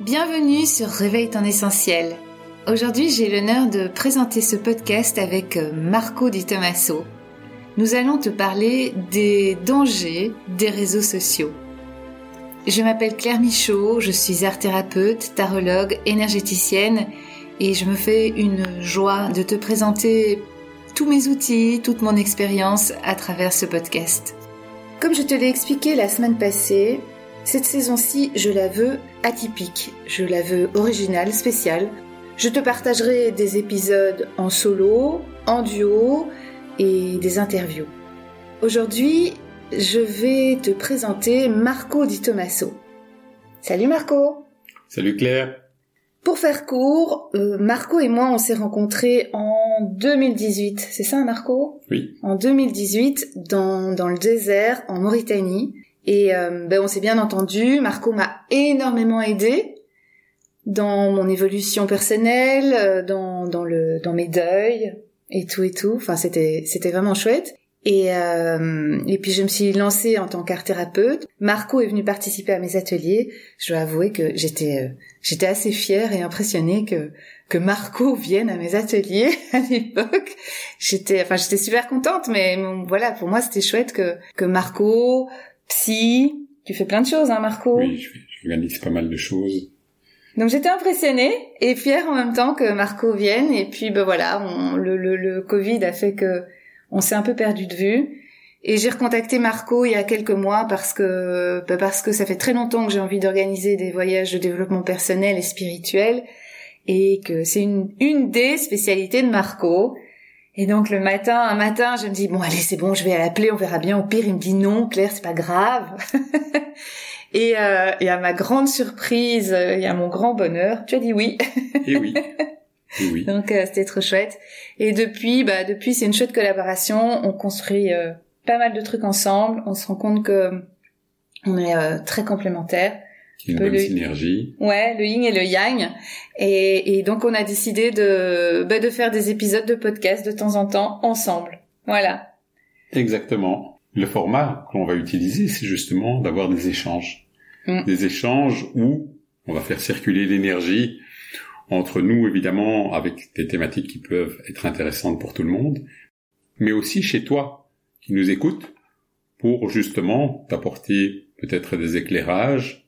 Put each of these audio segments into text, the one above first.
Bienvenue sur Réveille ton essentiel. Aujourd'hui, j'ai l'honneur de présenter ce podcast avec euh, Marco Di Tommaso. Nous allons te parler des dangers des réseaux sociaux. Je m'appelle Claire Michaud, je suis art thérapeute, tarologue, énergéticienne et je me fais une joie de te présenter tous mes outils, toute mon expérience à travers ce podcast. Comme je te l'ai expliqué la semaine passée, cette saison-ci, je la veux atypique, je la veux originale, spéciale. Je te partagerai des épisodes en solo, en duo et des interviews. Aujourd'hui, je vais te présenter Marco Di Tommaso. Salut Marco Salut Claire Pour faire court, euh, Marco et moi on s'est rencontrés en 2018, c'est ça Marco? Oui. En 2018, dans, dans le désert, en Mauritanie. Et euh, ben, on s'est bien entendu. Marco m'a énormément aidé dans mon évolution personnelle, euh, dans, dans, le, dans mes deuils et tout et tout. Enfin, c'était, c'était vraiment chouette. Et, euh, et puis je me suis lancée en tant qu'art thérapeute. Marco est venu participer à mes ateliers. Je dois avouer que j'étais euh, j'étais assez fière et impressionnée que que Marco vienne à mes ateliers à l'époque. J'étais enfin j'étais super contente, mais voilà pour moi c'était chouette que que Marco psy. Tu fais plein de choses, hein, Marco Oui, j'organise pas mal de choses. Donc j'étais impressionnée et fière en même temps que Marco vienne. Et puis ben voilà, on, le, le, le Covid a fait que on s'est un peu perdu de vue. Et j'ai recontacté Marco il y a quelques mois parce que ben parce que ça fait très longtemps que j'ai envie d'organiser des voyages de développement personnel et spirituel et que c'est une, une des spécialités de Marco. Et donc le matin, un matin, je me dis bon allez c'est bon, je vais l'appeler, on verra bien. Au pire, il me dit non, Claire, c'est pas grave. et, euh, et à ma grande surprise et à mon grand bonheur, tu as dit oui. et oui. Et oui. Donc euh, c'était trop chouette. Et depuis, bah depuis c'est une chouette collaboration. On construit euh, pas mal de trucs ensemble. On se rend compte que on est euh, très complémentaires une bonne le... synergie. Ouais, le yin et le yang. Et, et donc on a décidé de, bah, de faire des épisodes de podcast de temps en temps ensemble. Voilà. Exactement. Le format qu'on va utiliser, c'est justement d'avoir des échanges. Mm. Des échanges où on va faire circuler l'énergie entre nous, évidemment, avec des thématiques qui peuvent être intéressantes pour tout le monde, mais aussi chez toi, qui nous écoutes, pour justement t'apporter peut-être des éclairages,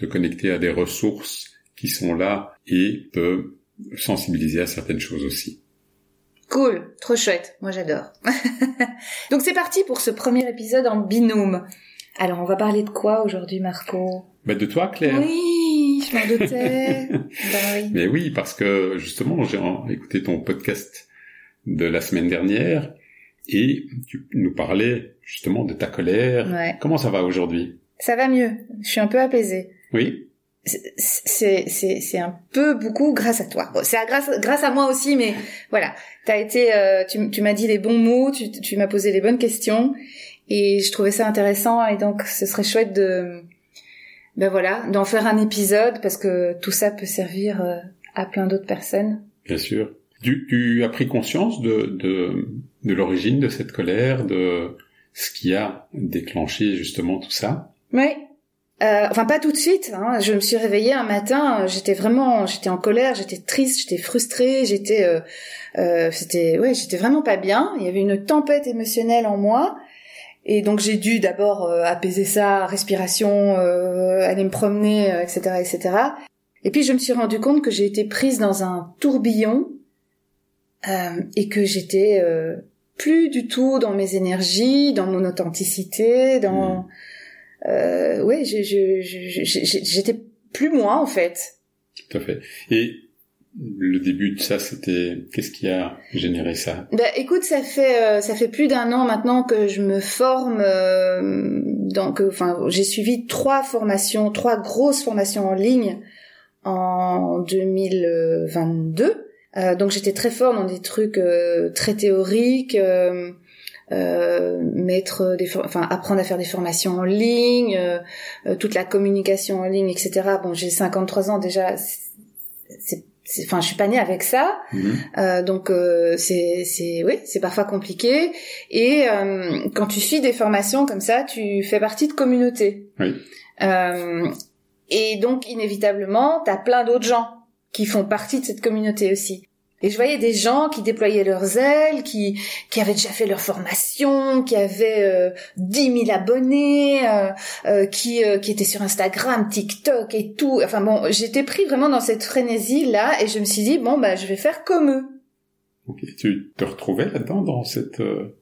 te connecter à des ressources qui sont là et te sensibiliser à certaines choses aussi. Cool, trop chouette, moi j'adore. Donc c'est parti pour ce premier épisode en binôme. Alors on va parler de quoi aujourd'hui Marco? Ben De toi Claire. Oui, je m'en doutais. ben oui. Mais oui, parce que justement j'ai écouté ton podcast de la semaine dernière et tu nous parlais justement de ta colère. Ouais. Comment ça va aujourd'hui? Ça va mieux, je suis un peu apaisée. Oui. C'est c'est c'est un peu beaucoup grâce à toi. Bon, c'est grâce grâce à moi aussi, mais voilà. T'as été, euh, tu tu m'as dit les bons mots, tu tu m'as posé les bonnes questions, et je trouvais ça intéressant. Et donc, ce serait chouette de ben voilà d'en faire un épisode parce que tout ça peut servir euh, à plein d'autres personnes. Bien sûr. Tu, tu as pris conscience de de de l'origine de cette colère, de ce qui a déclenché justement tout ça? Oui. Euh, enfin pas tout de suite. Hein. Je me suis réveillée un matin, j'étais vraiment, j'étais en colère, j'étais triste, j'étais frustrée, j'étais, euh, euh, c'était, ouais, j'étais vraiment pas bien. Il y avait une tempête émotionnelle en moi, et donc j'ai dû d'abord euh, apaiser ça, respiration, euh, aller me promener, etc., etc. Et puis je me suis rendu compte que j'ai été prise dans un tourbillon et que j'étais plus du tout dans mes énergies, dans mon authenticité, dans mmh euh, ouais, j'étais plus moi en fait. Tout à fait. Et le début de ça, c'était qu'est-ce qui a généré ça? Ben écoute, ça fait euh, ça fait plus d'un an maintenant que je me forme. Euh, donc, enfin, j'ai suivi trois formations, trois grosses formations en ligne en 2022. Euh, donc j'étais très fort dans des trucs euh, très théoriques. Euh, mettre des enfin apprendre à faire des formations en ligne euh, euh, toute la communication en ligne etc bon j'ai 53 ans déjà c'est enfin je suis pas née avec ça mhm. euh, donc euh, c'est c'est oui c'est parfois compliqué et quand tu suis des formations comme ça tu fais partie de communauté oui. Et donc, inévitablement, t'as plein d'autres gens qui font partie de cette communauté aussi. Et je voyais des gens qui déployaient leurs ailes, qui qui avaient déjà fait leur formation, qui avaient euh, 10 000 abonnés, euh, euh, qui euh, qui étaient sur Instagram, TikTok et tout. Enfin bon, j'étais pris vraiment dans cette frénésie là, et je me suis dit bon bah je vais faire comme eux. Ok, tu te retrouvais là-dedans dans cette euh,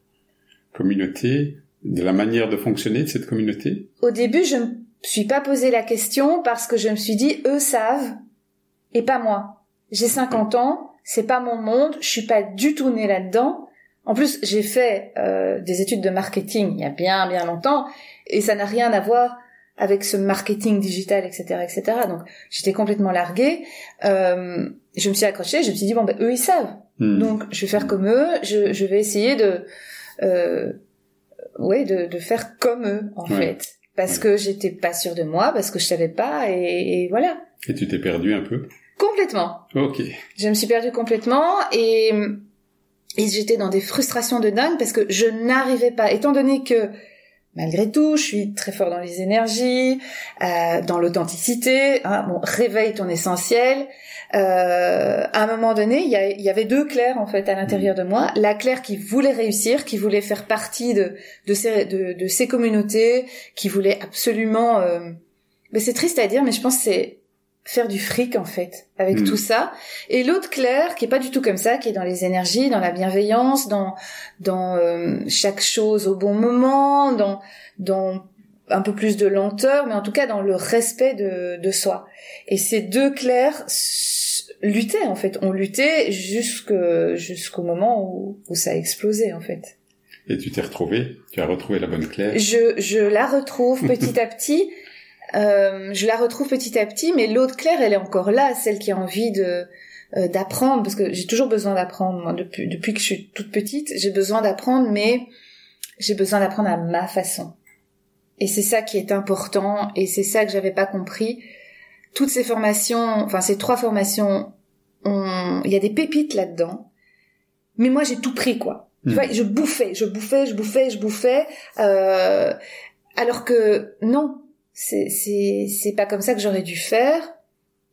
communauté, de la manière de fonctionner de cette communauté? Au début, je me suis pas posé la question parce que je me suis dit eux savent et pas moi. J'ai 50 ans, c'est pas mon monde, je suis pas du tout née là-dedans. En plus, j'ai fait euh, des études de marketing il y a bien bien longtemps et ça n'a rien à voir avec ce marketing digital, etc., etc. Donc, j'étais complètement larguée. Euh, je me suis accrochée, je me suis dit bon ben eux ils savent, Hmm. donc je vais faire comme eux. Je, je vais essayer de, euh, ouais, de, de faire comme eux en Ouais. fait, parce Ouais. que j'étais pas sûre de moi, parce que je savais pas et, et voilà, Et tu t'es perdu un peu? Complètement. Ok. Je me suis perdue complètement et, et j'étais dans des frustrations de dingue parce que je n'arrivais pas, étant donné que malgré tout, je suis très fort dans les énergies, euh, dans l'authenticité. Hein, bon, réveille ton essentiel. Euh, à un moment donné, il y, avait deux Claires en fait à l'intérieur de moi. La Claire qui voulait réussir, qui voulait faire partie de de ces de, de ces communautés, qui voulait absolument. euh, Mais c'est triste à dire, mais je pense que c'est faire du fric en fait avec Mm. tout ça. Et l'autre Claire qui est pas du tout comme ça, qui est dans les énergies, dans la bienveillance, dans dans euh, chaque chose au bon moment, dans dans un peu plus de lenteur, mais en tout cas dans le respect de, de soi. Et ces deux Claires luttaient en fait, ont lutté jusque jusqu'au moment où, où ça a explosé en fait. Et tu t'es retrouvé Tu as retrouvé la bonne Claire? Je, je la retrouve petit à petit. Euh, je la retrouve petit à petit, mais l'autre Claire, elle est encore là, celle qui a envie de euh, d'apprendre, parce que j'ai toujours besoin d'apprendre. Moi, depuis depuis que je suis toute petite, j'ai besoin d'apprendre, mais j'ai besoin d'apprendre à ma façon. Et c'est ça qui est important, et c'est ça que j'avais pas compris. Toutes ces formations, enfin ces trois formations, ont- il y a des pépites là-dedans. Mais moi, j'ai tout pris, quoi. Tu Hmm. vois, je bouffais, je bouffais, je bouffais, je bouffais, euh, alors que non, c'est c'est c'est pas comme ça que j'aurais dû faire.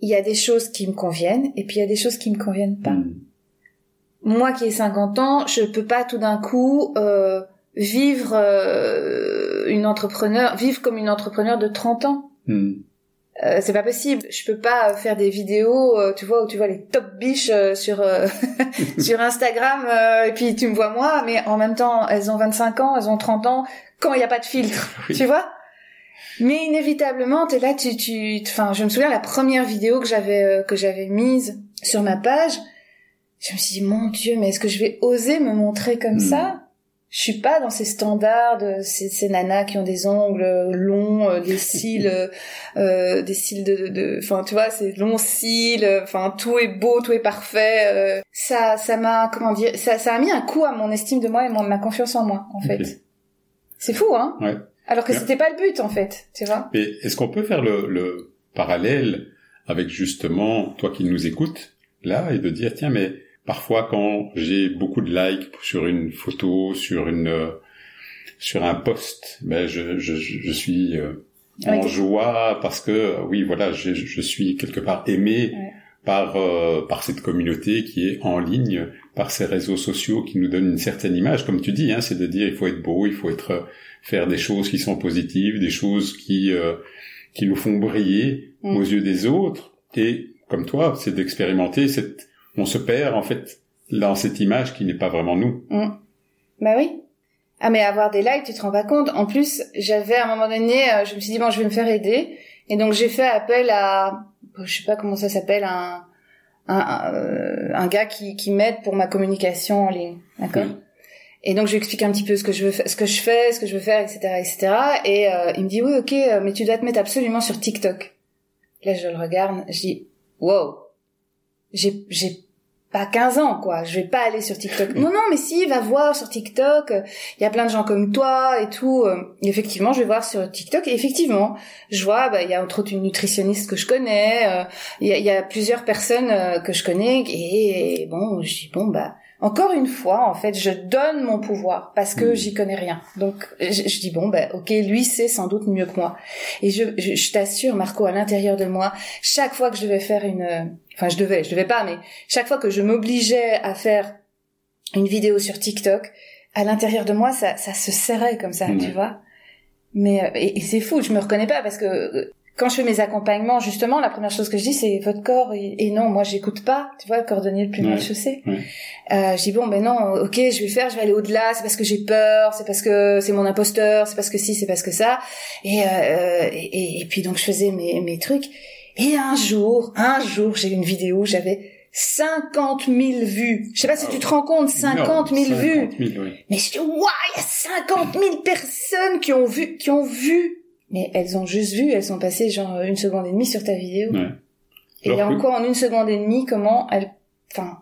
Il y a des choses qui me conviennent et puis il y a des choses qui me conviennent pas. Hmm. Moi qui ai 50 ans, je peux pas tout d'un coup euh, vivre euh, une entrepreneur, vivre comme une entrepreneur de 30 ans. Hmm. Euh, c'est pas possible. Je peux pas faire des vidéos, euh, tu vois, où tu vois les top biches euh, sur sur Instagram et puis tu me vois moi, mais en même temps, elles ont 25 ans, elles ont 30 ans, quand il y a pas de filtre, Oui. tu vois? Mais inévitablement, t'es là, tu tu, enfin, je me souviens la première vidéo que j'avais euh, que j'avais mise sur ma page, je me suis dit mon Dieu, mais est-ce que je vais oser me montrer comme Hmm. ça? Je suis pas dans ces standards de ces, ces nanas qui ont des ongles longs, euh, des cils, euh, euh, des cils de, de, enfin tu vois, ces longs cils, euh, enfin tout est beau, tout est parfait. euh. ça, ça m'a, comment dire, ça, ça a mis un coup à mon estime de moi et mon, ma confiance en moi, en fait. C'est fou, hein? Ouais. Alors que c'était pas le but, en fait, tu vois. Mais est-ce qu'on peut faire le, le parallèle avec justement toi qui nous écoutes là et de dire tiens mais parfois quand j'ai beaucoup de likes sur une photo, sur une euh, sur un post, ben je je, je suis euh, en Ouais. joie parce que oui voilà je, je suis quelque part aimé Ouais. par euh, par cette communauté qui est en ligne, par ces réseaux sociaux qui nous donnent une certaine image comme tu dis hein, c'est de dire il faut être beau, il faut être euh, faire des choses qui sont positives, des choses qui euh, qui nous font briller Mm. aux yeux des autres. Et comme toi, c'est d'expérimenter cette, on se perd en fait dans cette image qui n'est pas vraiment nous. Bah oui. Ah mais avoir des likes, tu te rends pas compte. En plus, j'avais à un moment donné, euh, je me suis dit bon, je vais me faire aider, et donc j'ai fait appel à, je sais pas comment ça s'appelle, un un, un, euh, un gars qui, qui m'aide pour ma communication en ligne, d'accord? Et donc je lui explique un petit peu ce que je veux, ce que je fais, ce que je veux faire, etc., etc. Et euh, il me dit oui, ok, euh, mais tu dois te mettre absolument sur TikTok. Là, je le regarde, je dis wow, j'ai j'ai pas 15 ans, quoi. Je vais pas aller sur TikTok. Non, non, mais si, va voir sur TikTok. Il y a plein de gens comme toi et tout. Euh, Et effectivement, je vais voir sur TikTok. Et effectivement, je vois, bah, il y a entre autres une nutritionniste que je connais. euh, Il y, a, il y a plusieurs personnes euh, que je connais. Et, et bon, je dis bon, bah, encore une fois, en fait, je donne mon pouvoir parce que hmm. j'y connais rien. Donc, je, dis bon, ben, ok, lui sait sans doute mieux que moi. Et je, je, t'assure, Marco, à l'intérieur de moi, chaque fois que je devais faire une, enfin, je devais, je devais pas, mais chaque fois que je m'obligeais à faire une vidéo sur TikTok, à l'intérieur de moi, ça, ça se serrait comme ça, tu vois. Mais euh, et, et c'est fou, je me reconnais pas parce que euh, quand je fais mes accompagnements, justement, la première chose que je dis, c'est votre corps. Et, non, moi, j'écoute pas. Tu vois, le cordonnier le plus mal chaussé. Euh, je dis bon, ben non, ok, je vais faire, je vais aller au-delà. C'est parce que j'ai peur, c'est parce que c'est mon imposteur, c'est parce que si, c'est parce que ça. Et, euh, et, et puis donc je faisais mes, mes trucs. Et un jour, un jour, j'ai une vidéo, j'avais 50 000 vues. Je sais pas si tu te rends compte, 50 000 vues. Mais je dis, waouh, il y a 50 000 personnes qui ont vu, qui ont vu mais elles ont juste vu, elles sont passées genre une seconde et demie sur ta vidéo. Ouais. Et il y a encore en une seconde et demie comment elles, enfin,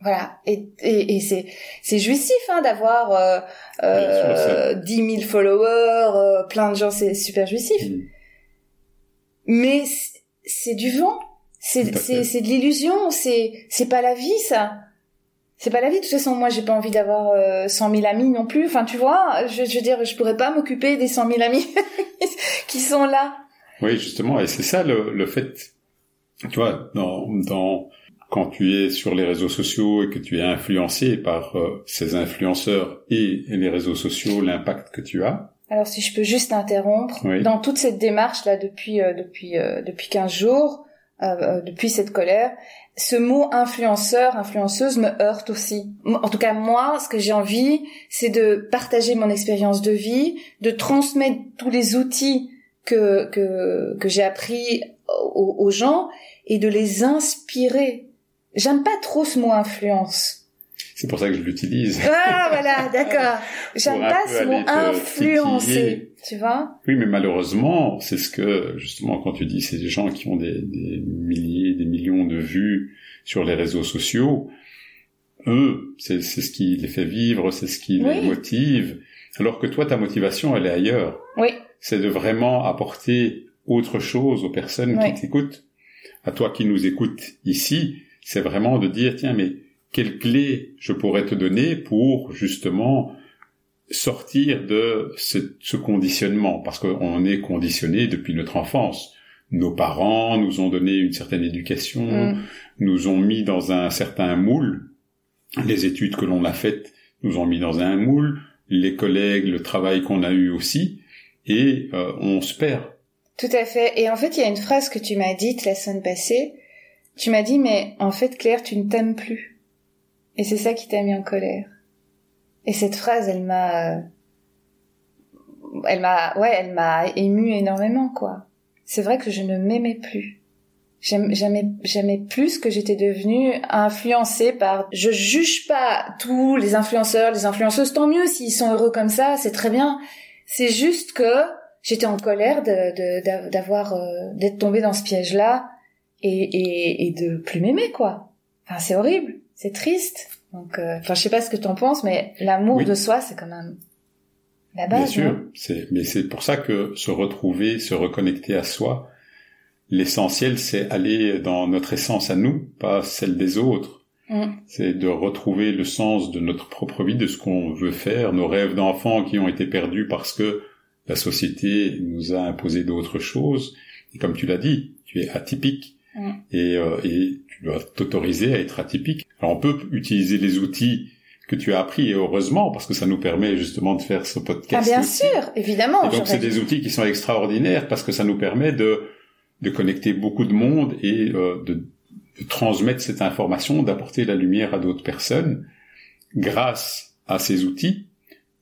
voilà. Et, et, et c'est, c'est jouissif, hein, d'avoir, euh, euh, 10 000 followers, euh, plein de gens, c'est super jouissif. Mm. Mais c'est du vent. C'est, c'est, c'est de l'illusion. C'est, c'est pas la vie, ça c'est pas la vie. De toute façon, moi, j'ai pas envie d'avoir euh, 100 000 amis non plus. Enfin, tu vois, je, je veux dire, je pourrais pas m'occuper des 100 000 amis qui sont là. Oui, justement, et c'est ça le, le fait. Tu vois, dans, dans quand tu es sur les réseaux sociaux et que tu es influencé par euh, ces influenceurs et, les réseaux sociaux, l'impact que tu as. Alors, si je peux juste interrompre, dans toute cette démarche là depuis euh, depuis euh, depuis 15 jours, depuis cette colère, ce mot influenceur, influenceuse me heurte aussi. En tout cas, moi, ce que j'ai envie, c'est de partager mon expérience de vie, de transmettre tous les outils que que, que j'ai appris aux, aux, gens et de les inspirer. J'aime pas trop ce mot influence. C'est pour ça que je l'utilise. Ah voilà, d'accord. J'aime pas ce mot influencer, tu vois Oui, mais malheureusement, c'est ce que justement quand tu dis c'est des gens qui ont des, des milliers, des millions de vues sur les réseaux sociaux. Eux, c'est ce qui les fait vivre, c'est ce qui les motive. Alors que toi, ta motivation, elle est ailleurs. Oui. C'est de vraiment apporter autre chose aux personnes qui t'écoutent. À toi qui nous écoutes ici, c'est vraiment de dire tiens mais quelles clés je pourrais te donner pour justement sortir de ce, conditionnement? Parce qu'on est conditionné depuis notre enfance. Nos parents nous ont donné une certaine éducation, mm. nous ont mis dans un certain moule. Les études que l'on a faites nous ont mis dans un moule, les collègues, le travail qu'on a eu aussi, et euh, on se perd. Tout à fait. Et en fait, il y a une phrase que tu m'as dite la semaine passée. Tu m'as dit, mais en fait, Claire, tu ne t'aimes plus. Et c'est ça qui t'a mis en colère. Et cette phrase, elle m'a, elle m'a, ouais, elle m'a ému énormément, quoi. C'est vrai que je ne m'aimais plus. J'aimais, j'aimais plus que j'étais devenue influencée par, je juge pas tous les influenceurs, les influenceuses, tant mieux s'ils sont heureux comme ça, c'est très bien. C'est juste que j'étais en colère de, d'avoir, euh, d'être tombée dans ce piège-là et, et, et de plus m'aimer, quoi. Enfin, c'est horrible c'est triste. Donc, euh, enfin, je sais pas ce que tu en penses, mais l'amour de soi, c'est quand même la base. Bien sûr, c'est, mais c'est pour ça que se retrouver, se reconnecter à soi, l'essentiel, c'est aller dans notre essence à nous, pas celle des autres. Mm. C'est de retrouver le sens de notre propre vie, de ce qu'on veut faire, nos rêves d'enfant qui ont été perdus parce que la société nous a imposé d'autres choses. Et comme tu l'as dit, tu es atypique. Mm. Et, euh, et tu dois t'autoriser à être atypique. Alors on peut utiliser les outils que tu as appris et heureusement parce que ça nous permet justement de faire ce podcast. Ah bien sûr, évidemment. Et donc c'est des outils qui sont extraordinaires parce que ça nous permet de de connecter beaucoup de monde et euh, de, de transmettre cette information, d'apporter la lumière à d'autres personnes grâce à ces outils.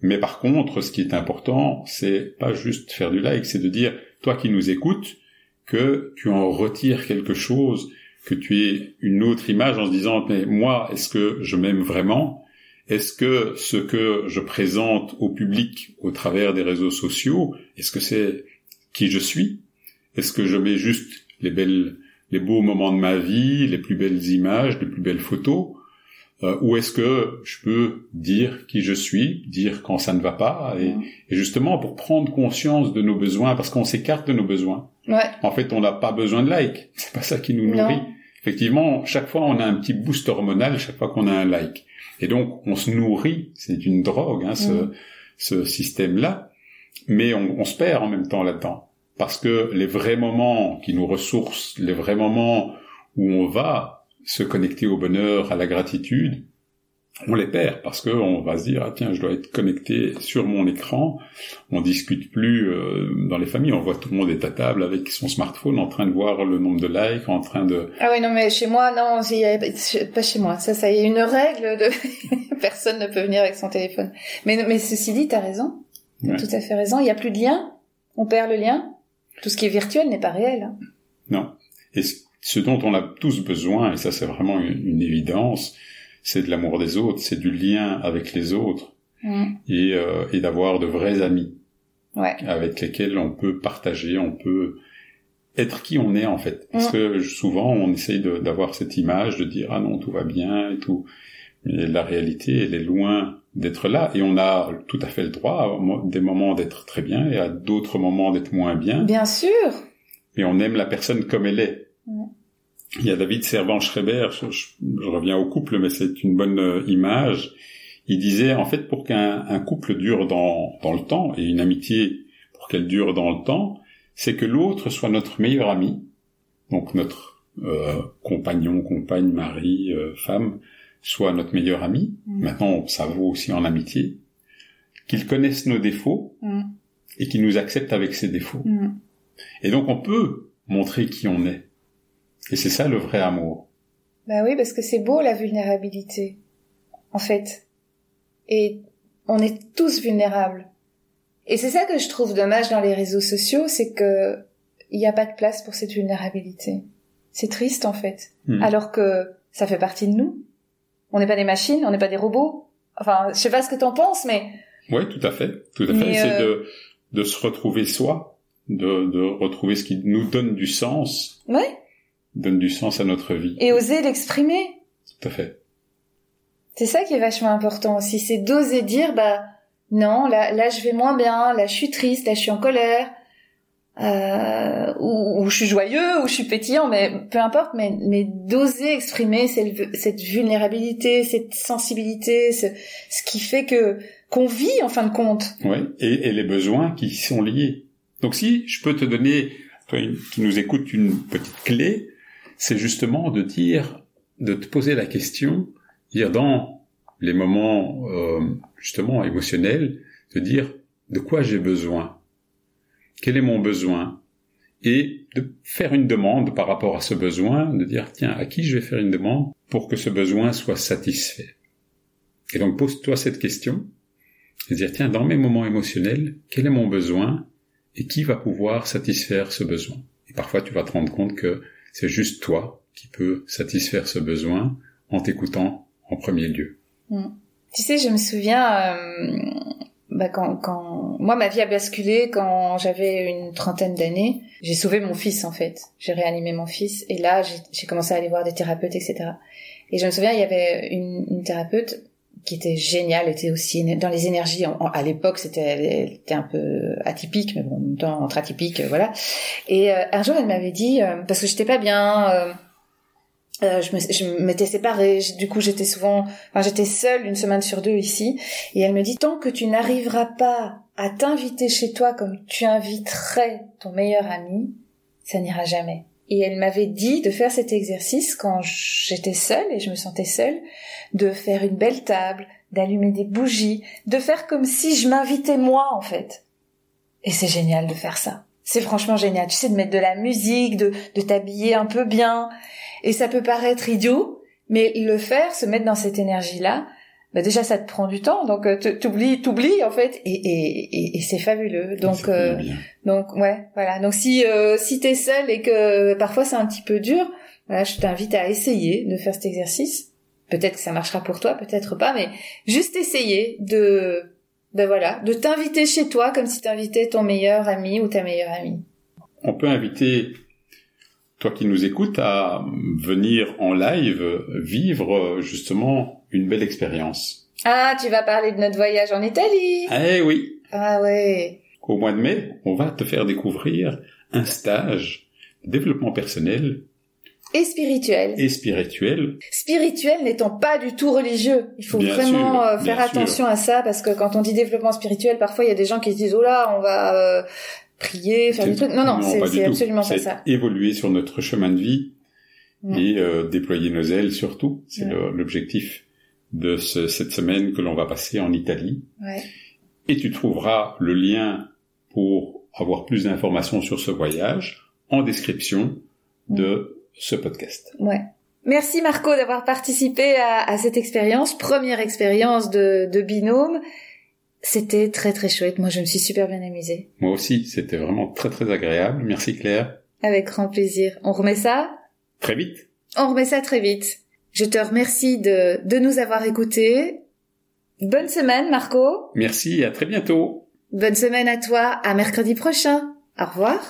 Mais par contre, ce qui est important, c'est pas juste faire du like, c'est de dire toi qui nous écoutes que tu en retires quelque chose que tu aies une autre image en se disant mais moi est-ce que je m'aime vraiment? Est-ce que ce que je présente au public au travers des réseaux sociaux, est-ce que c'est qui je suis? Est-ce que je mets juste les belles les beaux moments de ma vie, les plus belles images, les plus belles photos? Euh, ou est-ce que je peux dire qui je suis, dire quand ça ne va pas, et, et justement pour prendre conscience de nos besoins, parce qu'on s'écarte de nos besoins. Ouais. En fait, on n'a pas besoin de like, c'est pas ça qui nous nourrit. Effectivement, chaque fois on a un petit boost hormonal, chaque fois qu'on a un like. Et donc on se nourrit, c'est une drogue, hein, ce, mm. ce système-là, mais on, on se perd en même temps là-dedans. Parce que les vrais moments qui nous ressourcent, les vrais moments où on va se connecter au bonheur, à la gratitude, on les perd parce que on va se dire ah tiens je dois être connecté sur mon écran. On discute plus euh, dans les familles. On voit tout le monde est à table avec son smartphone en train de voir le nombre de likes en train de ah oui non mais chez moi non pas chez moi. Ça ça y a une règle de personne ne peut venir avec son téléphone. Mais mais ceci dit t'as raison. T'as tout à fait raison. Il y a plus de lien. On perd le lien. Tout ce qui est virtuel n'est pas réel hein. non. Et ce dont on a tous besoin et ça c'est vraiment une évidence c'est de l'amour des autres, c'est du lien avec les autres mm. et, euh, et d'avoir de vrais amis ouais. avec lesquels on peut partager, on peut être qui on est en fait. Parce mm. que souvent on essaye d'avoir cette image de dire ah non tout va bien et tout, mais la réalité elle est loin d'être là et on a tout à fait le droit à des moments d'être très bien et à d'autres moments d'être moins bien. Bien sûr. Mais on aime la personne comme elle est. Mm. Il y a David Servan-Schreiber, je, reviens au couple, mais c'est une bonne euh, image. Il disait, en fait, pour qu'un couple dure dans, dans le temps, et une amitié, pour qu'elle dure dans le temps, c'est que l'autre soit notre meilleur ami, donc notre euh, compagnon, compagne, mari, euh, femme, soit notre meilleur ami. Mm. Maintenant, ça vaut aussi en amitié. Qu'il connaisse nos défauts mm. et qu'il nous accepte avec ses défauts. Mm. Et donc, on peut montrer qui on est. Et c'est ça le vrai amour. Bah oui, parce que c'est beau la vulnérabilité, en fait. Et on est tous vulnérables. Et c'est ça que je trouve dommage dans les réseaux sociaux, c'est que il n'y a pas de place pour cette vulnérabilité. C'est triste en fait. Hmm. Alors que ça fait partie de nous. On n'est pas des machines, on n'est pas des robots. Enfin, je sais pas ce que t'en penses, mais. Oui, tout à fait, tout à fait. C'est euh, de, de se retrouver soi, de, de retrouver ce qui nous donne du sens. Ouais donne du sens à notre vie. Et oser l'exprimer. Tout à fait. C'est ça qui est vachement important aussi, c'est d'oser dire bah non, là là je vais moins bien, là je suis triste, là je suis en colère, euh, ou, je suis joyeux, ou je suis pétillant, mais peu importe, mais mais d'oser exprimer cette, cette, vulnérabilité, cette sensibilité, ce, ce qui fait que qu'on vit en fin de compte. Oui, et, et les besoins qui sont liés. Donc si je peux te donner, toi qui nous écoutes, une petite clé, c'est justement de dire, de te poser la question, dire dans les moments euh, justement émotionnels, de dire de quoi j'ai besoin, quel est mon besoin, et de faire une demande par rapport à ce besoin, de dire tiens à qui je vais faire une demande pour que ce besoin soit satisfait. Et donc pose-toi cette question, et dire tiens dans mes moments émotionnels, quel est mon besoin et qui va pouvoir satisfaire ce besoin? Et parfois tu vas te rendre compte que c'est juste toi qui peux satisfaire ce besoin en t'écoutant en premier lieu. Mm. Tu sais, je me souviens, euh, bah quand, quand moi ma vie a basculé quand j'avais une trentaine d'années. J'ai sauvé mon fils en fait. J'ai réanimé mon fils et là j'ai commencé à aller voir des thérapeutes, etc. Et je me souviens, il y avait une, une thérapeute qui était géniale, était aussi dans les énergies. à l'époque, c'était, était un peu atypique, mais bon, en même temps entre atypique, euh, voilà. Et euh, un jour, elle m'avait dit, euh, parce que j'étais pas bien, je, me, je m'étais séparée, du coup, j'étais souvent, enfin, j'étais seule une semaine sur deux ici. Et elle me dit, tant que tu n'arriveras pas à t'inviter chez toi comme tu inviterais ton meilleur ami, ça n'ira jamais. Et elle m'avait dit de faire cet exercice quand j'étais seule et je me sentais seule, de faire une belle table, d'allumer des bougies, de faire comme si je m'invitais moi en fait. Et c'est génial de faire ça. C'est franchement génial. Tu sais, de mettre de la musique, de, de t'habiller un peu bien. Et ça peut paraître idiot, mais le faire, se mettre dans cette énergie-là, bah déjà ça te prend du temps donc euh, t'oublies t'oublies en fait et et, et, c'est fabuleux. Donc euh, donc ouais voilà. Donc si euh, si t'es seul et que parfois c'est un petit peu dur voilà je t'invite à essayer de faire cet exercice. Peut-être que ça marchera pour toi peut-être pas mais juste essayer de ben voilà de t'inviter chez toi comme si t'invitais ton meilleur ami ou ta meilleure amie. On peut inviter toi qui nous écoutes à venir en live vivre justement une belle expérience. Ah, tu vas parler de notre voyage en Italie. Eh oui. Ah ouais. Au mois de mai, on va te faire découvrir un stage de développement personnel et spirituel. Et spirituel. Spirituel n'étant pas du tout religieux. Il faut vraiment euh, faire attention à ça parce que quand on dit développement spirituel, parfois il y a des gens qui se disent oh là, on va euh, prier, faire des trucs. Non, non, c'est absolument pas ça. Évoluer sur notre chemin de vie et euh, déployer nos ailes surtout. C'est l'objectif de ce, cette semaine que l'on va passer en Italie. Ouais. Et tu trouveras le lien pour avoir plus d'informations sur ce voyage en description de ce podcast. Ouais. Merci Marco d'avoir participé à, à, cette expérience, première expérience de, de binôme. C'était très très chouette. Moi, je me suis super bien amusée. Moi aussi, c'était vraiment très très agréable. Merci Claire. Avec grand plaisir. On remet ça Très vite. On remet ça très vite. Je te remercie de, de nous avoir écoutés. Bonne semaine, Marco. Merci et à très bientôt. Bonne semaine à toi. À mercredi prochain. Au revoir.